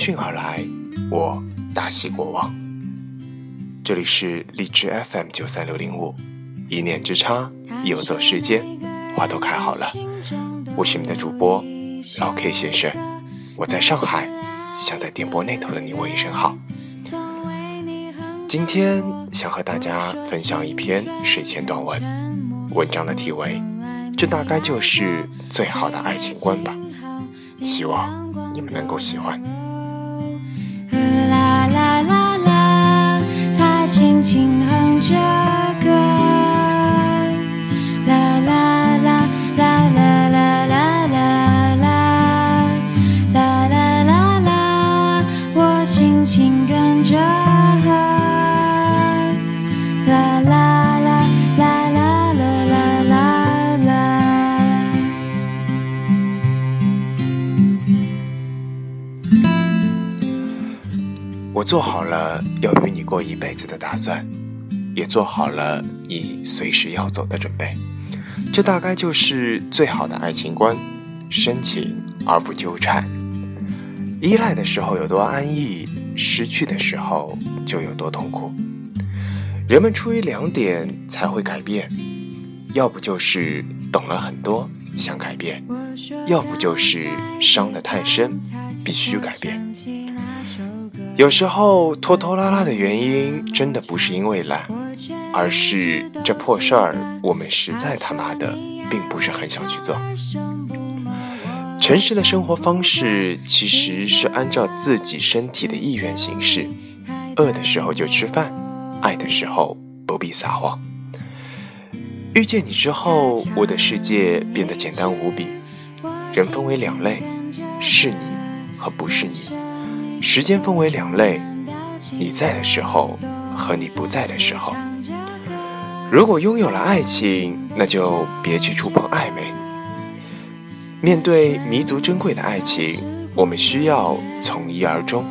讯而来，我大喜过望。这里是荔枝 FM 九三六零五，一念之差，游走世间，花都开好了。我是你们的主播老 K 先生，我在上海，想在电波那头的你问一声好。今天想和大家分享一篇睡前短文，文章的题为《这大概就是最好的爱情观吧》，希望你们能够喜欢。我做好了要与你过一辈子的打算，也做好了你随时要走的准备。这大概就是最好的爱情观：深情而不纠缠。依赖的时候有多安逸，失去的时候就有多痛苦。人们出于两点才会改变，要不就是懂了很多想改变，要不就是伤得太深，必须改变。有时候拖拖拉拉的原因，真的不是因为懒，而是这破事儿我们实在他妈的并不是很想去做。城市的生活方式其实是按照自己身体的意愿行事，饿的时候就吃饭，爱的时候不必撒谎。遇见你之后，我的世界变得简单无比。人分为两类，是你和不是你。时间分为两类，你在的时候和你不在的时候。如果拥有了爱情，那就别去触碰暧昧。面对弥足珍贵的爱情，我们需要从一而终，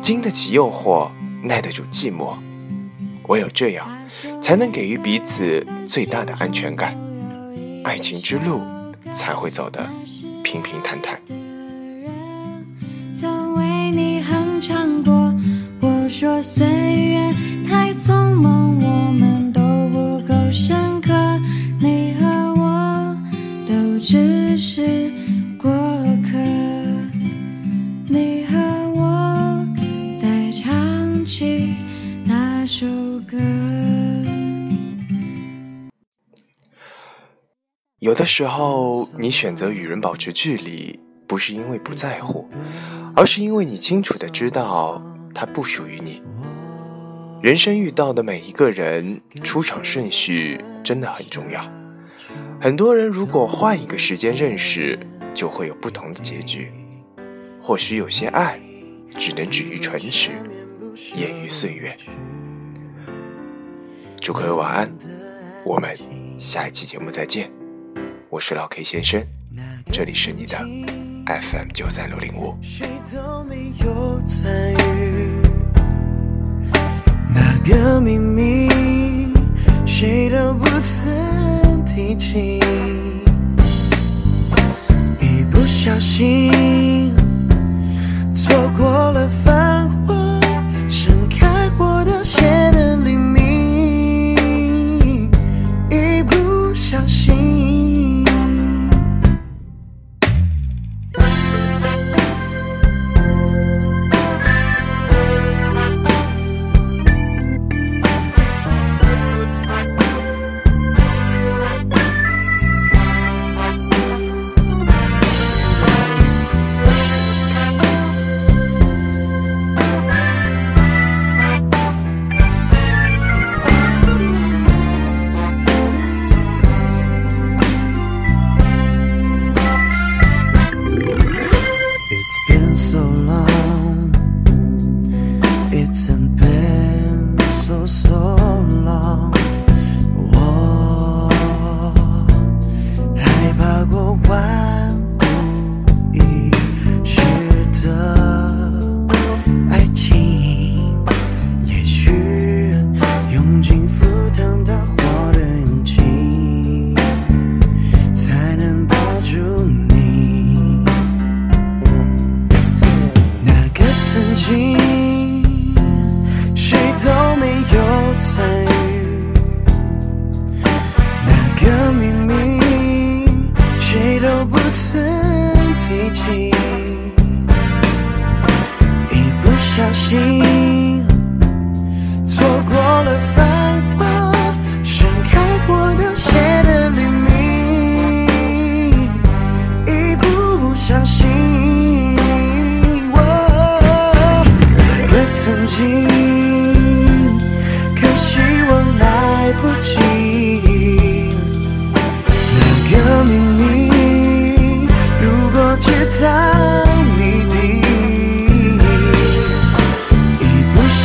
经得起诱惑，耐得住寂寞。唯有这样，才能给予彼此最大的安全感，爱情之路才会走得平平坦坦。说岁月太匆忙，我们都不够深刻。你和我都只是过客。你和我再唱起那首歌。有的时候，你选择与人保持距离，不是因为不在乎，而是因为你清楚的知道他不属于你。人生遇到的每一个人，出场顺序真的很重要。很多人如果换一个时间认识，就会有不同的结局。或许有些爱，只能止于唇齿，掩于岁月。祝各位晚安，我们下一期节目再见。我是老 K 先生，这里是你的 FM 九三六零五。个秘密谁都不曾提起，一不小心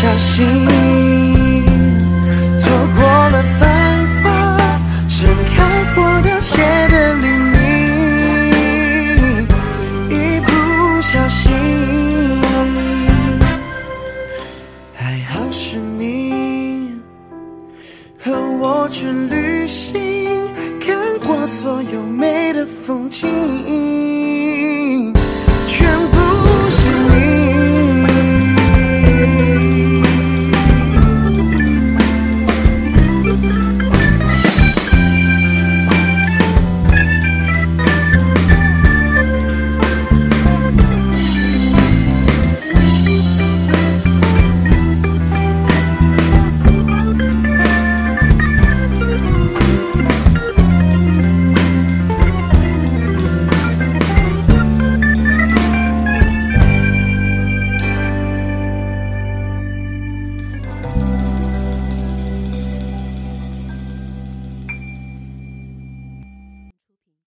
小心。